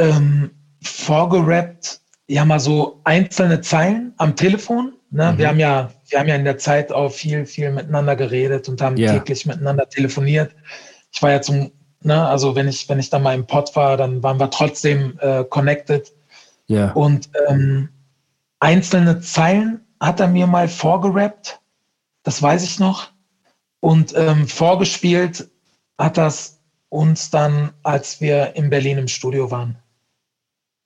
Ähm, vorgerappt, ja mal so einzelne Zeilen am Telefon. Ne? Mhm. Wir haben ja, wir haben ja in der Zeit auch viel, viel miteinander geredet und haben yeah. täglich miteinander telefoniert. Ich war ja zum, ne, also wenn ich, wenn ich dann mal im Pod war, dann waren wir trotzdem äh, connected. Ja. Yeah. Und ähm, einzelne Zeilen hat er mir mal vorgerappt, das weiß ich noch. Und ähm, vorgespielt hat das uns dann, als wir in Berlin im Studio waren.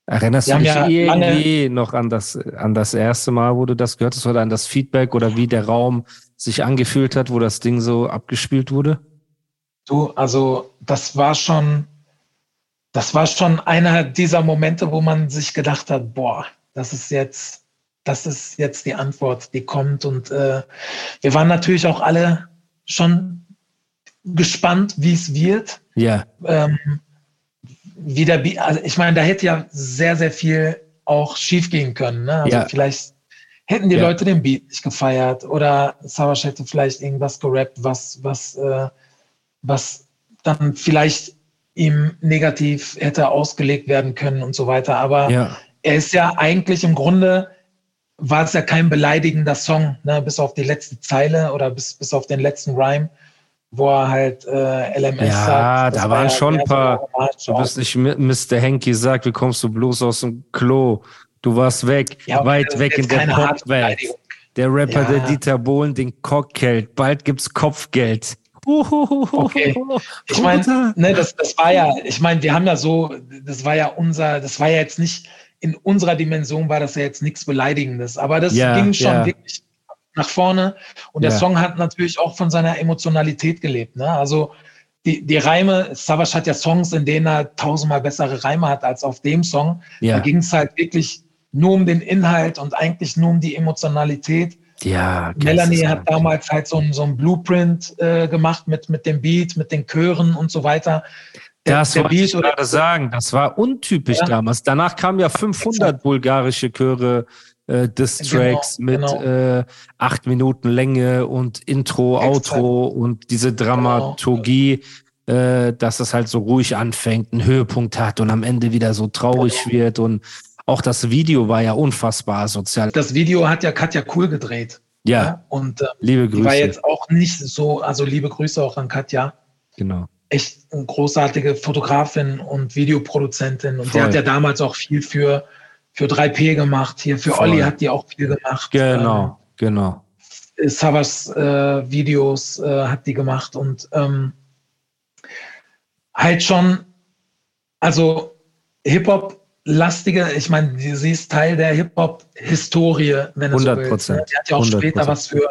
Erinnerst du dich ja irgendwie noch an das, an das erste Mal, wo du das gehört hast, oder an das Feedback oder wie der Raum sich angefühlt hat, wo das Ding so abgespielt wurde? Du, also das war schon, das war schon einer dieser Momente, wo man sich gedacht hat, boah, das ist jetzt, das ist jetzt die Antwort, die kommt. Und äh, wir waren natürlich auch alle schon gespannt, wie es wird. Ja. Ähm, wie der Beat, also ich meine, da hätte ja sehr, sehr viel auch schief gehen können. Ne? Also ja. vielleicht hätten die ja. Leute den Beat nicht gefeiert oder Savage hätte vielleicht irgendwas gerappt, was, was, äh, was dann vielleicht ihm negativ hätte ausgelegt werden können und so weiter. Aber ja. er ist ja eigentlich im Grunde war es ja kein beleidigender Song, ne? bis auf die letzte Zeile oder bis, bis auf den letzten Rhyme wo er halt äh, LMS ja, sagt. Ja, da waren schon ein paar. So du bist nicht Mr. Henky sagt, wie kommst du bloß aus dem Klo? Du warst weg, ja, weit weg in der Popwelt. Der Rapper, ja. der Dieter Bohlen, den Cockgeld. Bald gibt's Kopfgeld. Okay. Ich meine, ne, das, das war ja, ich meine, wir haben ja so, das war ja unser, das war ja jetzt nicht, in unserer Dimension war das ja jetzt nichts Beleidigendes, aber das ja, ging schon wirklich nach vorne. Und der Song hat natürlich auch von seiner Emotionalität gelebt. Ne? Also die, die Reime, Savage hat ja Songs, in denen er tausendmal bessere Reime hat als auf dem Song. Ja. Da ging es halt wirklich nur um den Inhalt und eigentlich nur um die Emotionalität. Ja, Melanie hat damals halt so ein, so ein Blueprint äh, gemacht mit, mit dem Beat, mit den Chören und so weiter. Der, das der wollte Beat ich gerade sagen. Das war untypisch ja. damals. Danach kamen ja 500 bulgarische Chöre äh, Diss-Tracks genau, mit genau. Äh, acht Minuten Länge und Intro, Exakt. Outro und diese Dramaturgie, genau. äh, dass es halt so ruhig anfängt, einen Höhepunkt hat und am Ende wieder so traurig genau. wird und auch das Video war ja unfassbar sozial. Das Video hat ja Katja Cool gedreht. Ja. ja? Und äh, liebe Grüße. War jetzt auch nicht so, also liebe Grüße auch an Katja. Genau. Echt eine großartige Fotografin und Videoproduzentin. Und Voll. die hat ja damals auch viel für für 3P gemacht. Hier für Voll. Olli hat die auch viel gemacht. Genau, ähm, genau. Savas äh, Videos äh, hat die gemacht und ähm, halt schon, also Hip-Hop lastige, ich meine, sie ist Teil der Hip-Hop-Historie, wenn du 100 so willst. Ne? Die hat ja auch 100%. später was für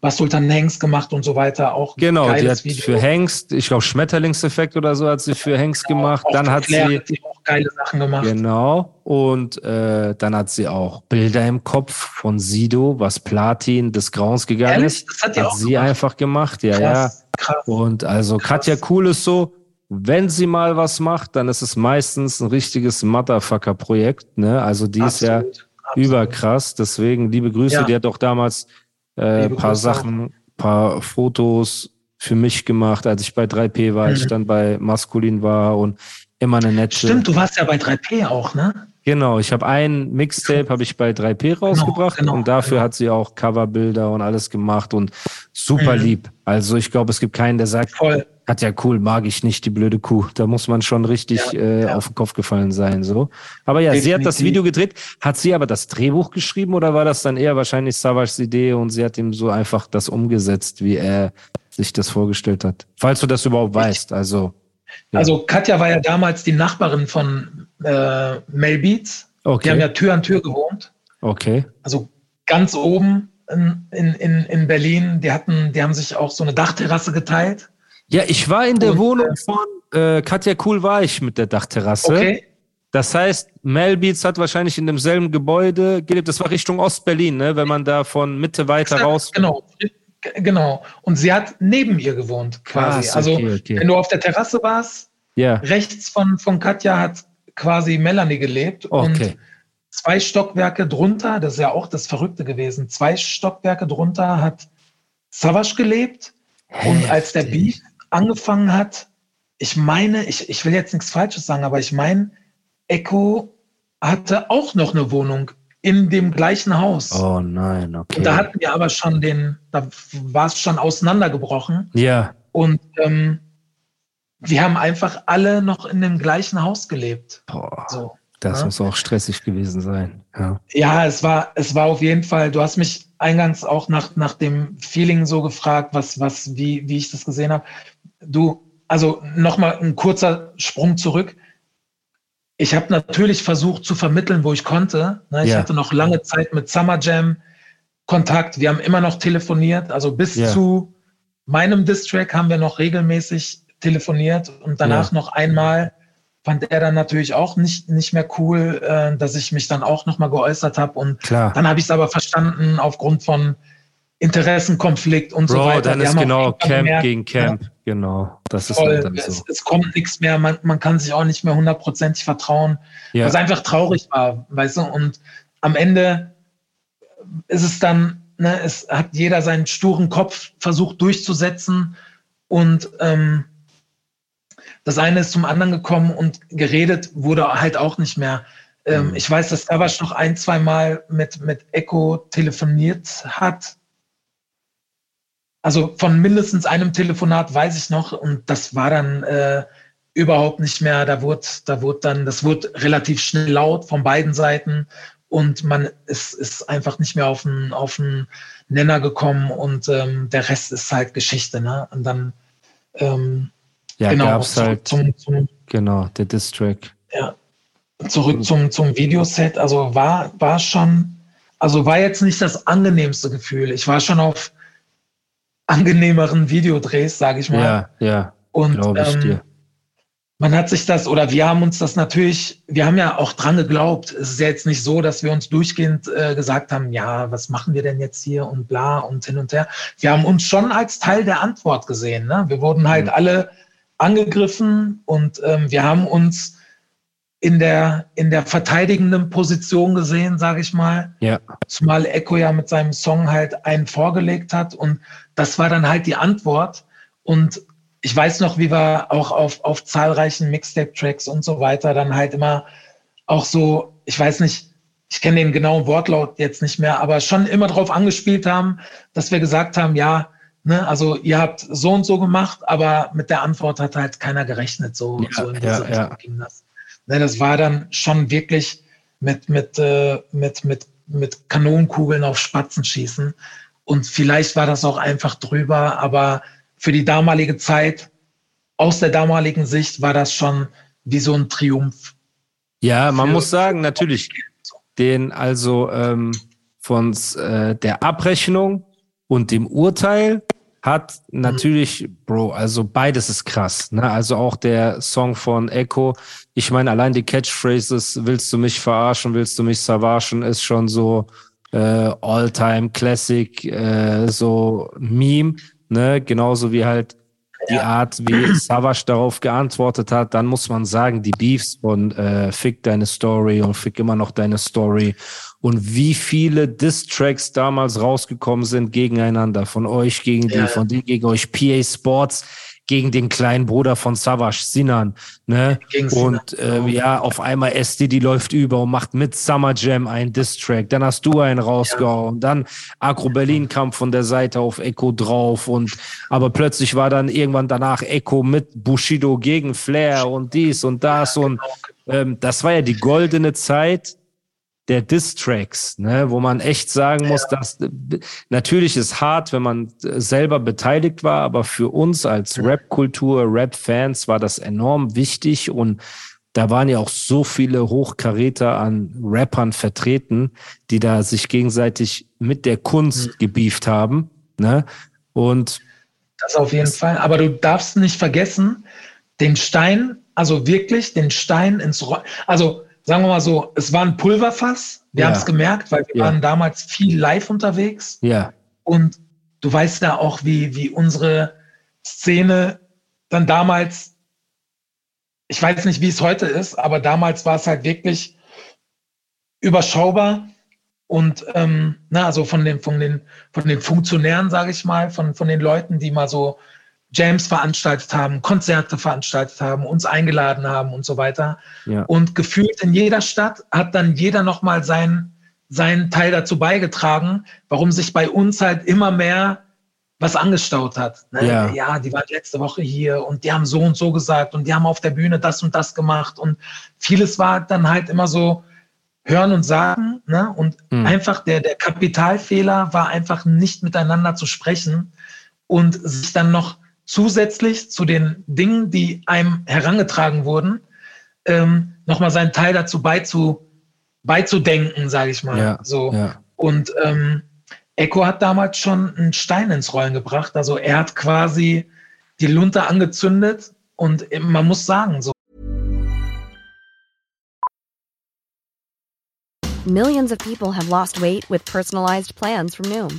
was Sultan Hengst gemacht und so weiter. Auch genau, die hat Video. für Hengst, ich glaube Schmetterlingseffekt oder so hat sie für Hengst genau, gemacht. Dann hat sie, geile Sachen gemacht. Genau. Und äh, dann hat sie auch Bilder im Kopf von Sido, was Platin des Grauens gegangen Ehrlich? ist. Das hat, hat sie gemacht. einfach gemacht. Ja, krass, ja. Krass. Und also krass. Katja Cool ist so, wenn sie mal was macht, dann ist es meistens ein richtiges Motherfucker-Projekt. Ne? Also die absolut, ist ja absolut. überkrass. Deswegen liebe Grüße. Ja. Die hat auch damals äh, paar Sachen, paar Fotos für mich gemacht, als ich bei 3P war, mhm. ich dann bei Maskulin war und immer eine nette. Stimmt, du warst ja bei 3P auch, ne? Genau, ich habe ein Mixtape habe ich bei 3P genau, rausgebracht genau, genau, und dafür genau. hat sie auch Coverbilder und alles gemacht und super mhm. lieb. Also ich glaube, es gibt keinen, der sagt, Voll. hat ja cool, mag ich nicht die blöde Kuh. Da muss man schon richtig ja, äh, ja. auf den Kopf gefallen sein so. Aber ja, Definitiv. sie hat das Video gedreht. Hat sie aber das Drehbuch geschrieben oder war das dann eher wahrscheinlich Savage Idee und sie hat ihm so einfach das umgesetzt, wie er sich das vorgestellt hat? Falls du das überhaupt weißt, also. Ja. Also Katja war ja damals die Nachbarin von äh, Mel Beats. Okay. Die haben ja Tür an Tür gewohnt. Okay. Also ganz oben in, in, in Berlin. Die hatten, die haben sich auch so eine Dachterrasse geteilt. Ja, ich war in der Und, Wohnung von äh, Katja Cool war ich mit der Dachterrasse. Okay. Das heißt, Melbeats hat wahrscheinlich in demselben Gebäude gelebt. Das war Richtung Ostberlin, ne? wenn man da von Mitte weiter Exakt, raus. Genau, genau. Und sie hat neben ihr gewohnt, quasi. Krass, also, okay. wenn du auf der Terrasse warst, ja. rechts von, von Katja hat quasi Melanie gelebt. Okay. Und zwei Stockwerke drunter, das ist ja auch das Verrückte gewesen, zwei Stockwerke drunter hat Savage gelebt. Heftig. Und als der Beef angefangen hat, ich meine, ich, ich will jetzt nichts Falsches sagen, aber ich meine, Echo hatte auch noch eine Wohnung in dem gleichen Haus. Oh nein, okay. Und da hatten wir aber schon den, da war es schon auseinandergebrochen. Ja. Und ähm, wir haben einfach alle noch in dem gleichen Haus gelebt. Boah. So, das ja? muss auch stressig gewesen sein. Ja. ja, es war, es war auf jeden Fall, du hast mich eingangs auch nach, nach dem Feeling so gefragt, was, was, wie, wie ich das gesehen habe. Du, also nochmal ein kurzer Sprung zurück ich habe natürlich versucht zu vermitteln, wo ich konnte. Ne? Ich ja. hatte noch lange Zeit mit Summer Jam Kontakt. Wir haben immer noch telefoniert. Also bis ja. zu meinem Distrack haben wir noch regelmäßig telefoniert und danach ja. noch einmal fand er dann natürlich auch nicht, nicht mehr cool, äh, dass ich mich dann auch nochmal geäußert habe. Und Klar. dann habe ich es aber verstanden aufgrund von Interessenkonflikt und Bro, so weiter. Dann ist genau Camp gemerkt, gegen Camp, ja, genau. Das ist halt dann so. Es, es, kommt nichts mehr, man, man kann sich auch nicht mehr hundertprozentig vertrauen, ja. was einfach traurig war, weißt du? Und am Ende ist es dann, ne, es hat jeder seinen sturen Kopf versucht durchzusetzen und ähm, das eine ist zum anderen gekommen und geredet wurde halt auch nicht mehr. Ähm, mhm. Ich weiß, dass Savas noch ein, zwei Mal mit, mit Echo telefoniert hat also von mindestens einem Telefonat weiß ich noch und das war dann äh, überhaupt nicht mehr. Da wurde, da wurde dann, das wurde relativ schnell laut von beiden Seiten und man ist, ist einfach nicht mehr auf einen, auf einen Nenner gekommen und ähm, der Rest ist halt Geschichte. Ne? Und dann ähm, ja, genau, gab's halt zum, zum, genau der Distrack. Ja, zurück zum, zum Videoset. Also war, war schon, also war jetzt nicht das angenehmste Gefühl. Ich war schon auf angenehmeren Videodrehs, sage ich mal. Ja, ja. Und ähm, man hat sich das, oder wir haben uns das natürlich, wir haben ja auch dran geglaubt. Es ist ja jetzt nicht so, dass wir uns durchgehend äh, gesagt haben, ja, was machen wir denn jetzt hier und bla und hin und her. Wir haben uns schon als Teil der Antwort gesehen. Ne? Wir wurden halt mhm. alle angegriffen und ähm, wir haben uns in der, in der verteidigenden Position gesehen, sage ich mal. Ja. Zumal Echo ja mit seinem Song halt einen vorgelegt hat und das war dann halt die Antwort. Und ich weiß noch, wie wir auch auf, auf zahlreichen Mixtape-Tracks und so weiter dann halt immer auch so, ich weiß nicht, ich kenne den genauen Wortlaut jetzt nicht mehr, aber schon immer darauf angespielt haben, dass wir gesagt haben, ja, ne, also ihr habt so und so gemacht, aber mit der Antwort hat halt keiner gerechnet. So, ja, so in diese ja, ja. ging das. Ne, das war dann schon wirklich mit, mit, äh, mit, mit, mit Kanonenkugeln auf Spatzen schießen. Und vielleicht war das auch einfach drüber, aber für die damalige Zeit, aus der damaligen Sicht, war das schon wie so ein Triumph. Ja, man muss sagen, natürlich, den also ähm, von äh, der Abrechnung und dem Urteil hat natürlich, Bro, also beides ist krass. Ne? Also auch der Song von Echo. Ich meine, allein die Catchphrases, willst du mich verarschen, willst du mich verarschen, ist schon so äh, All-Time Classic, äh, so Meme. Ne? Genauso wie halt die ja. Art, wie Savage darauf geantwortet hat, dann muss man sagen, die Beefs von äh, Fick deine Story und Fick immer noch deine Story und wie viele Diss-Tracks damals rausgekommen sind gegeneinander, von euch gegen die, ja. von dir gegen euch, PA Sports gegen den kleinen Bruder von Savage, Sinan. Ne? und äh, ja, auf einmal SD, die läuft über und macht mit Summer Jam einen Diss-Track. Dann hast du einen rausgehauen. Ja. Dann Agro Berlin kam von der Seite auf Echo drauf. Und aber plötzlich war dann irgendwann danach Echo mit Bushido gegen Flair und dies und das. Und genau. ähm, das war ja die goldene Zeit der Distracks, ne, wo man echt sagen muss, ja. dass natürlich ist hart, wenn man selber beteiligt war, aber für uns als Rap-Kultur, Rap-Fans war das enorm wichtig und da waren ja auch so viele Hochkaräter an Rappern vertreten, die da sich gegenseitig mit der Kunst mhm. gebieft haben, ne? Und das auf jeden Fall. Aber du darfst nicht vergessen, den Stein, also wirklich den Stein ins Rollen, also sagen wir mal so, es war ein Pulverfass. Wir ja. haben es gemerkt, weil wir ja. waren damals viel live unterwegs. Ja. Und du weißt ja auch, wie, wie unsere Szene dann damals, ich weiß nicht, wie es heute ist, aber damals war es halt wirklich überschaubar und ähm, na, also von den, von den, von den Funktionären, sage ich mal, von, von den Leuten, die mal so Jams veranstaltet haben, Konzerte veranstaltet haben, uns eingeladen haben und so weiter. Ja. Und gefühlt in jeder Stadt hat dann jeder nochmal seinen, seinen Teil dazu beigetragen, warum sich bei uns halt immer mehr was angestaut hat. Ne? Ja. ja, die waren letzte Woche hier und die haben so und so gesagt und die haben auf der Bühne das und das gemacht und vieles war dann halt immer so hören und sagen ne? und mhm. einfach der, der Kapitalfehler war einfach nicht miteinander zu sprechen und sich dann noch zusätzlich zu den Dingen, die einem herangetragen wurden, ähm, nochmal seinen Teil dazu beizu, beizudenken, sage ich mal. Ja, so. Ja. Und ähm, Echo hat damals schon einen Stein ins Rollen gebracht. Also er hat quasi die Lunte angezündet und man muss sagen, so. Millions of people have lost weight with personalized plans from Noom.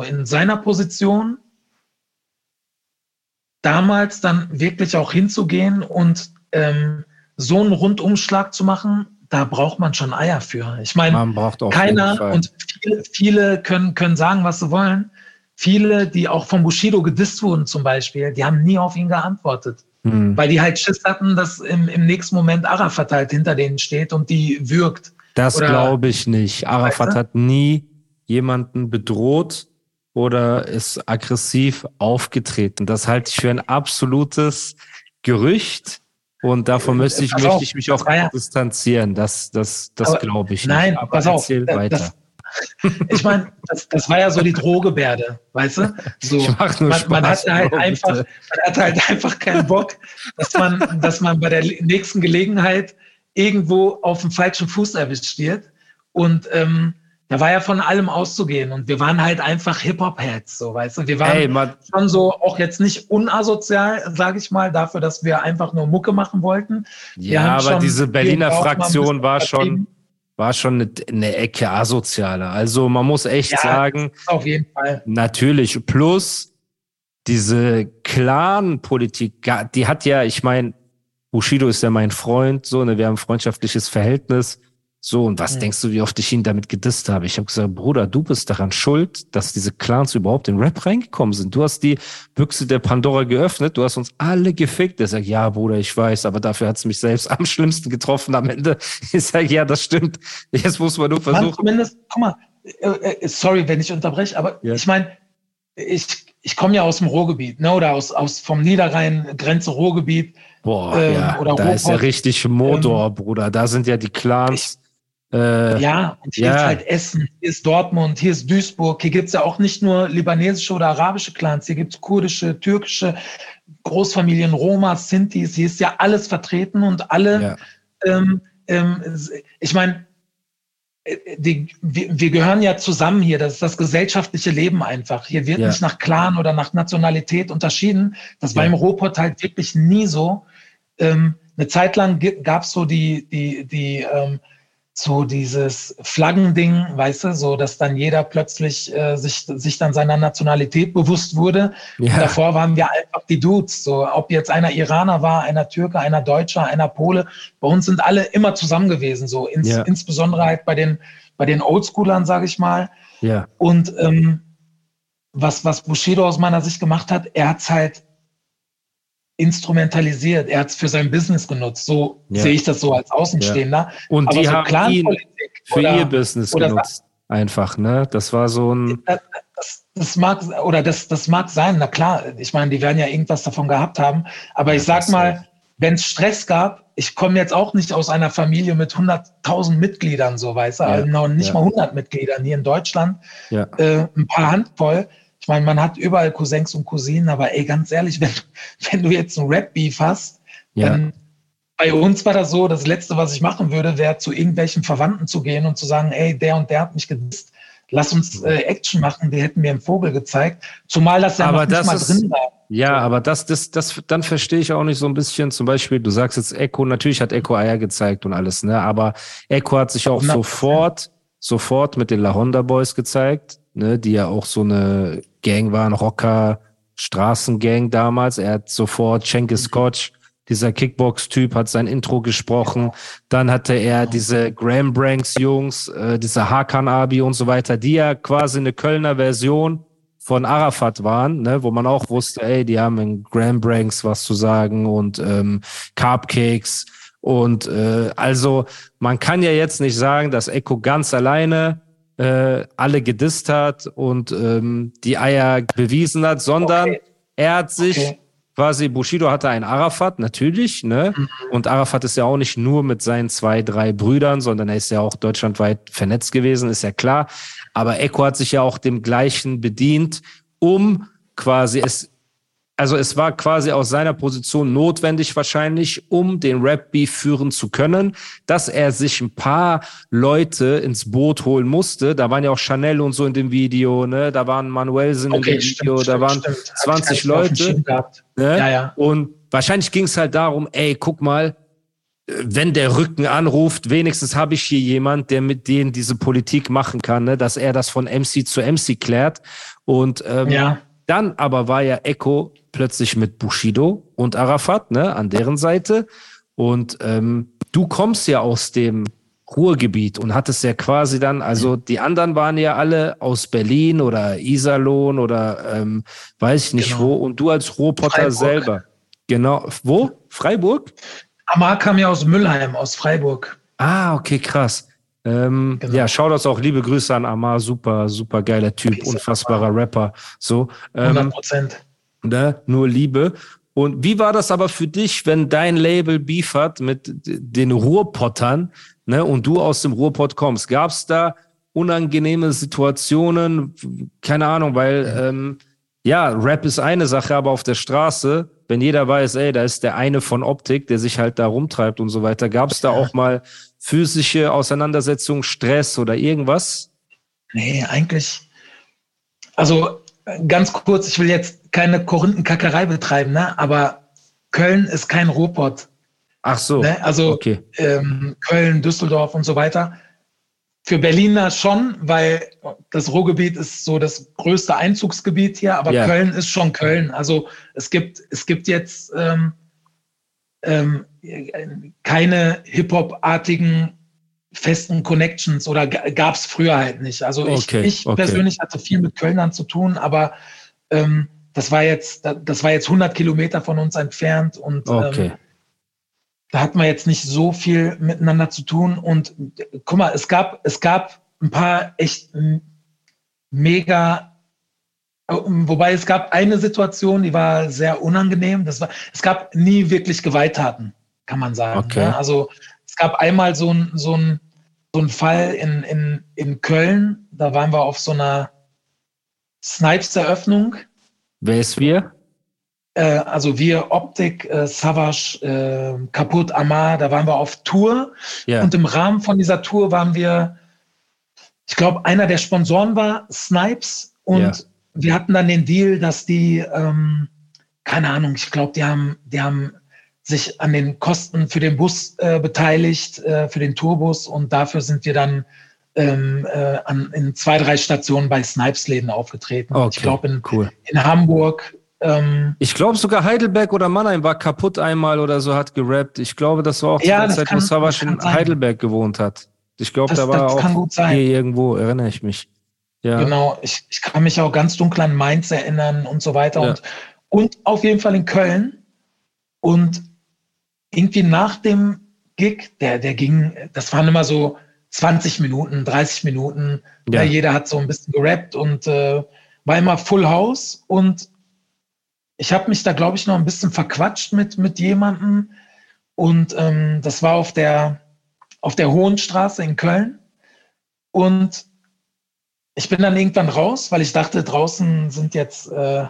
in seiner Position damals dann wirklich auch hinzugehen und ähm, so einen Rundumschlag zu machen, da braucht man schon Eier für. Ich meine, keiner und viele, viele, können, können sagen, was sie wollen. Viele, die auch von Bushido gedisst wurden zum Beispiel, die haben nie auf ihn geantwortet. Hm. Weil die halt Schiss hatten, dass im, im nächsten Moment Arafat halt hinter denen steht und die würgt. Das glaube ich nicht. Arafat weißt du? hat nie jemanden bedroht, oder ist aggressiv aufgetreten. Das halte ich für ein absolutes Gerücht. Und davon müsste ich, möchte ich mich auch ja, distanzieren. Das, das, das glaube ich nicht. Nein, Aber pass auf. Weiter. Das, ich meine, das, das war ja so die Drohgebärde, weißt du? So, ich mach nur man, Spaß, man, hat halt einfach, man hat halt einfach keinen Bock, dass man, dass man bei der nächsten Gelegenheit irgendwo auf dem falschen Fuß erwischt wird. Und ähm, da war ja von allem auszugehen und wir waren halt einfach Hip-Hop-Heads, so weißt du. Wir waren hey, schon so auch jetzt nicht unasozial, sage ich mal, dafür, dass wir einfach nur Mucke machen wollten. Wir ja, aber diese Berliner Fraktion war schon, war schon eine, eine, Ecke asozialer. Also man muss echt ja, sagen, auf jeden Fall. Natürlich. Plus diese Clan-Politik, die hat ja, ich meine, Bushido ist ja mein Freund, so, ne, wir haben ein freundschaftliches Verhältnis. So, und was ja. denkst du, wie oft ich ihn damit gedisst habe? Ich habe gesagt, Bruder, du bist daran schuld, dass diese Clans überhaupt in Rap reingekommen sind. Du hast die Büchse der Pandora geöffnet, du hast uns alle gefickt. Er sagt, ja, Bruder, ich weiß, aber dafür hat es mich selbst am schlimmsten getroffen am Ende. Ich sage, ja, das stimmt. Jetzt muss man nur versuchen. Man, zumindest, guck mal, äh, äh, sorry, wenn ich unterbreche, aber ja. ich meine, ich, ich komme ja aus dem Ruhrgebiet, ne, oder aus, aus vom Niederrhein, Grenze Ruhrgebiet. Boah, ähm, ja, da Ruhrpott. ist ja richtig Motor, ähm, Bruder. Da sind ja die Clans. Äh, ja, und hier ja. ist halt Essen, hier ist Dortmund, hier ist Duisburg. Hier gibt's ja auch nicht nur libanesische oder arabische Clans, hier gibt's kurdische, türkische Großfamilien, Roma, Sintis, hier ist ja alles vertreten und alle, ja. ähm, ähm, ich meine, äh, wir, wir, gehören ja zusammen hier, das ist das gesellschaftliche Leben einfach. Hier wird ja. nicht nach Clan oder nach Nationalität unterschieden. Das war im Ruhrpott halt wirklich nie so. Ähm, eine Zeit lang gab es so die, die, die ähm, so dieses Flaggending, weißt du, so dass dann jeder plötzlich äh, sich, sich dann seiner Nationalität bewusst wurde. Ja. davor waren wir einfach die Dudes. So, ob jetzt einer Iraner war, einer Türke, einer Deutscher, einer Pole, bei uns sind alle immer zusammen gewesen. So ins, ja. insbesondere halt bei den, bei den Oldschoolern, sage ich mal. Ja. Und ähm, was, was Bushido aus meiner Sicht gemacht hat, er hat halt instrumentalisiert. Er hat es für sein Business genutzt. So ja. sehe ich das so als Außenstehender. Ja. Und Aber die so haben ihn für oder, ihr Business genutzt. Einfach, ne? Das war so ein. Das, das, das, mag, oder das, das mag sein, na klar. Ich meine, die werden ja irgendwas davon gehabt haben. Aber ja, ich sag mal, wenn es Stress gab, ich komme jetzt auch nicht aus einer Familie mit 100.000 Mitgliedern, so weißt du, also nicht mal 100 Mitgliedern hier in Deutschland, äh, ein paar Handvoll ich meine, man hat überall Cousins und Cousinen, aber ey, ganz ehrlich, wenn, wenn du jetzt ein Rap-Beef hast, ja. dann bei uns war das so, das Letzte, was ich machen würde, wäre zu irgendwelchen Verwandten zu gehen und zu sagen, ey, der und der hat mich gedisst. Lass uns äh, Action machen, die hätten mir einen Vogel gezeigt. Zumal das ja aber noch das nicht mal drin war. Ja, aber das, das, das, dann verstehe ich auch nicht so ein bisschen. Zum Beispiel, du sagst jetzt Echo, natürlich hat Echo Eier gezeigt und alles, ne? Aber Echo hat sich auch 100%. sofort, sofort mit den La Honda Boys gezeigt, ne? Die ja auch so eine Gang waren, Rocker, Straßengang damals. Er hat sofort Schenke Scotch, dieser Kickbox-Typ, hat sein Intro gesprochen. Dann hatte er diese Graham Branks-Jungs, äh, diese Hakan Abi und so weiter, die ja quasi eine Kölner Version von Arafat waren, ne, wo man auch wusste, ey, die haben in Graham Branks was zu sagen und ähm, Cupcakes. Und äh, also man kann ja jetzt nicht sagen, dass Echo ganz alleine äh, alle gedisst hat und ähm, die Eier bewiesen hat, sondern okay. er hat sich okay. quasi, Bushido hatte einen Arafat, natürlich, ne? Mhm. Und Arafat ist ja auch nicht nur mit seinen zwei, drei Brüdern, sondern er ist ja auch deutschlandweit vernetzt gewesen, ist ja klar. Aber Echo hat sich ja auch dem gleichen bedient, um quasi es also es war quasi aus seiner Position notwendig wahrscheinlich, um den Rap-Beef führen zu können, dass er sich ein paar Leute ins Boot holen musste. Da waren ja auch Chanel und so in dem Video, ne? Da waren Manuelsen okay, in dem Video, stimmt, da waren stimmt. 20 Leute. Ne? Ja, ja. Und wahrscheinlich ging es halt darum, ey, guck mal, wenn der Rücken anruft, wenigstens habe ich hier jemand, der mit denen diese Politik machen kann, ne? dass er das von MC zu MC klärt. Und ähm, ja. Dann aber war ja Echo plötzlich mit Bushido und Arafat, ne, an deren Seite. Und ähm, du kommst ja aus dem Ruhrgebiet und hattest ja quasi dann, also die anderen waren ja alle aus Berlin oder Iserlohn oder ähm, weiß ich nicht genau. wo. Und du als Ruhrpotter selber. Genau. Wo? Freiburg? Amar kam ja aus Müllheim, aus Freiburg. Ah, okay, krass. Ähm, genau. Ja, schau das auch. Liebe Grüße an Amar. Super, super geiler Typ, unfassbarer Rapper. So. Ähm, 100 Prozent ne? nur Liebe. Und wie war das aber für dich, wenn dein Label Beef hat mit den Ruhrpottern ne, und du aus dem Ruhrpott kommst? Gab es da unangenehme Situationen? Keine Ahnung, weil ähm, ja, Rap ist eine Sache, aber auf der Straße, wenn jeder weiß, ey, da ist der eine von Optik, der sich halt da rumtreibt und so weiter, gab es da auch mal physische Auseinandersetzungen, Stress oder irgendwas? Nee, eigentlich. Also ganz kurz, ich will jetzt keine Korinthenkackerei betreiben, ne? aber Köln ist kein Ruhrpott. Ach so. Ne? Also okay. ähm, Köln, Düsseldorf und so weiter. Für Berliner schon, weil das Ruhrgebiet ist so das größte Einzugsgebiet hier, aber ja. Köln ist schon Köln. Also es gibt, es gibt jetzt ähm, ähm, keine Hip-Hop-artigen festen Connections oder gab es früher halt nicht. Also ich, okay, ich okay. persönlich hatte viel mit Kölnern zu tun, aber ähm, das war jetzt, das war jetzt 100 Kilometer von uns entfernt und okay. ähm, da hat man jetzt nicht so viel miteinander zu tun. Und guck mal, es gab, es gab ein paar echt mega, wobei es gab eine Situation, die war sehr unangenehm. Das war, es gab nie wirklich Gewalttaten, kann man sagen. Okay. Ne? Also es gab einmal so ein, so ein, so ein Fall in, in, in Köln, da waren wir auf so einer Snipes-Eröffnung. Wer ist wir? Äh, also wir, Optik, äh, Savage, äh, Kaputt, Amar, da waren wir auf Tour. Yeah. Und im Rahmen von dieser Tour waren wir, ich glaube, einer der Sponsoren war Snipes. Und yeah. wir hatten dann den Deal, dass die, ähm, keine Ahnung, ich glaube, die haben, die haben sich an den Kosten für den Bus äh, beteiligt, äh, für den Tourbus. Und dafür sind wir dann ähm, äh, an, in zwei, drei Stationen bei Snipes-Läden aufgetreten. Okay, ich glaube in, cool. in Hamburg. Ähm, ich glaube sogar Heidelberg oder Mannheim war kaputt einmal oder so, hat gerappt. Ich glaube, das war auch ja, die Zeit, wo Savage in Heidelberg gewohnt hat. Ich glaube, da war auch hier irgendwo, erinnere ich mich. Ja. Genau, ich, ich kann mich auch ganz dunkel an Mainz erinnern und so weiter. Ja. Und, und auf jeden Fall in Köln. Und irgendwie nach dem Gig, der, der ging, das waren immer so 20 Minuten, 30 Minuten. Ja. jeder hat so ein bisschen gerappt und äh, war immer Full House. Und ich habe mich da, glaube ich, noch ein bisschen verquatscht mit, mit jemandem. Und ähm, das war auf der, auf der Hohenstraße in Köln. Und ich bin dann irgendwann raus, weil ich dachte, draußen sind jetzt, äh,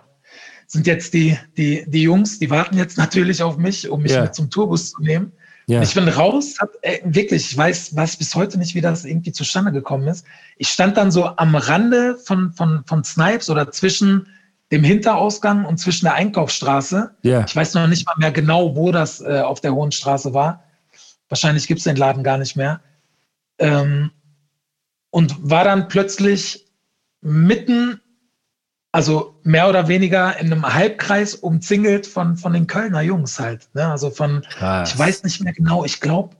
sind jetzt die, die, die Jungs, die warten jetzt natürlich auf mich, um mich yeah. mit zum Tourbus zu nehmen. Yeah. Ich bin raus, hab, äh, wirklich, ich weiß, weiß bis heute nicht, wie das irgendwie zustande gekommen ist. Ich stand dann so am Rande von, von, von Snipes oder zwischen dem Hinterausgang und zwischen der Einkaufsstraße. Yeah. Ich weiß noch nicht mal mehr genau, wo das äh, auf der Hohen Straße war. Wahrscheinlich gibt es den Laden gar nicht mehr. Ähm, und war dann plötzlich mitten, also mehr oder weniger in einem Halbkreis umzingelt von, von den Kölner Jungs halt. Ne? Also von, Krass. ich weiß nicht mehr genau, ich glaube,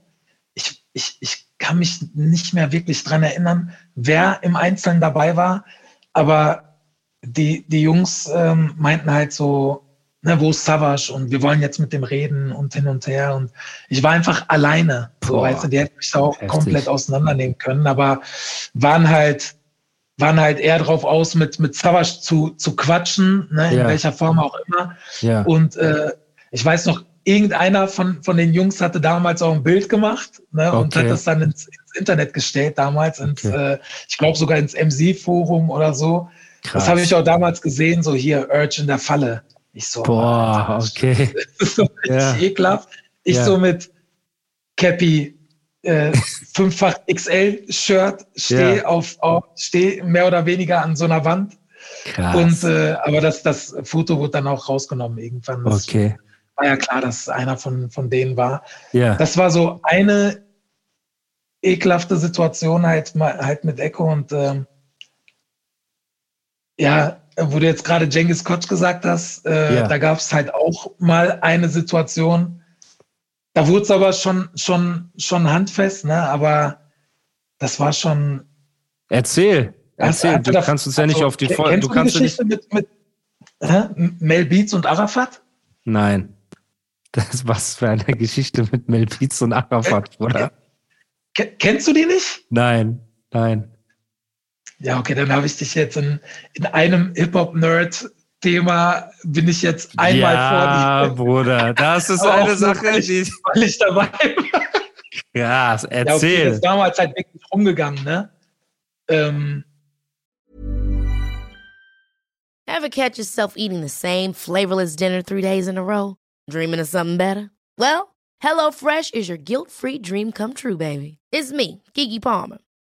ich, ich, ich kann mich nicht mehr wirklich dran erinnern, wer im Einzelnen dabei war, aber die, die Jungs ähm, meinten halt so, ne, wo ist Savage und wir wollen jetzt mit dem reden und hin und her. Und ich war einfach alleine. So, weißt du, die hätten mich da auch Heftig. komplett auseinandernehmen können, aber waren halt, waren halt eher drauf aus, mit, mit Savage zu, zu quatschen, ne, in ja. welcher Form auch immer. Ja. Und äh, ich weiß noch, irgendeiner von, von den Jungs hatte damals auch ein Bild gemacht ne, okay. und hat das dann ins, ins Internet gestellt, damals, ins, okay. äh, ich glaube sogar ins MC-Forum oder so. Krass. Das habe ich auch damals gesehen, so hier, Urge in der Falle. Ich so, boah, Alter, okay. So ja. ekelhaft. Ich ja. so mit Cappy, äh, fünffach XL-Shirt, stehe ja. auf, auf stehe mehr oder weniger an so einer Wand. Krass. Und äh, aber das, das Foto wurde dann auch rausgenommen irgendwann. Das okay. War ja klar, dass einer von, von denen war. Ja. Das war so eine ekelhafte Situation halt, halt mit Echo und ähm, ja, wo du jetzt gerade Jengis Kotsch gesagt hast, äh, ja. da gab es halt auch mal eine Situation, da wurde es aber schon, schon, schon handfest, ne? aber das war schon. Erzähl, erzähl, du kannst uns ja nicht also, auf die Folge. Du kannst die Geschichte nicht... mit, mit hä? Mel Beats und Arafat? Nein. Das was für eine Geschichte mit Mel Beats und Arafat, oder? Kennst du die nicht? Nein, nein. Ja, okay, dann habe ich dich jetzt in, in einem Hip-Hop-Nerd-Thema bin ich jetzt einmal ja, vor dir. Ja, Bruder, das ist eine Sache, weil ich, die... Weil ich dabei war. Krass, erzähl. Ja, okay, das ist damals halt wirklich rumgegangen, ne? Ähm, Ever catch yourself eating the same flavorless dinner three days in a row? Dreaming of something better? Well, HelloFresh is your guilt-free dream come true, baby. It's me, Kiki Palmer.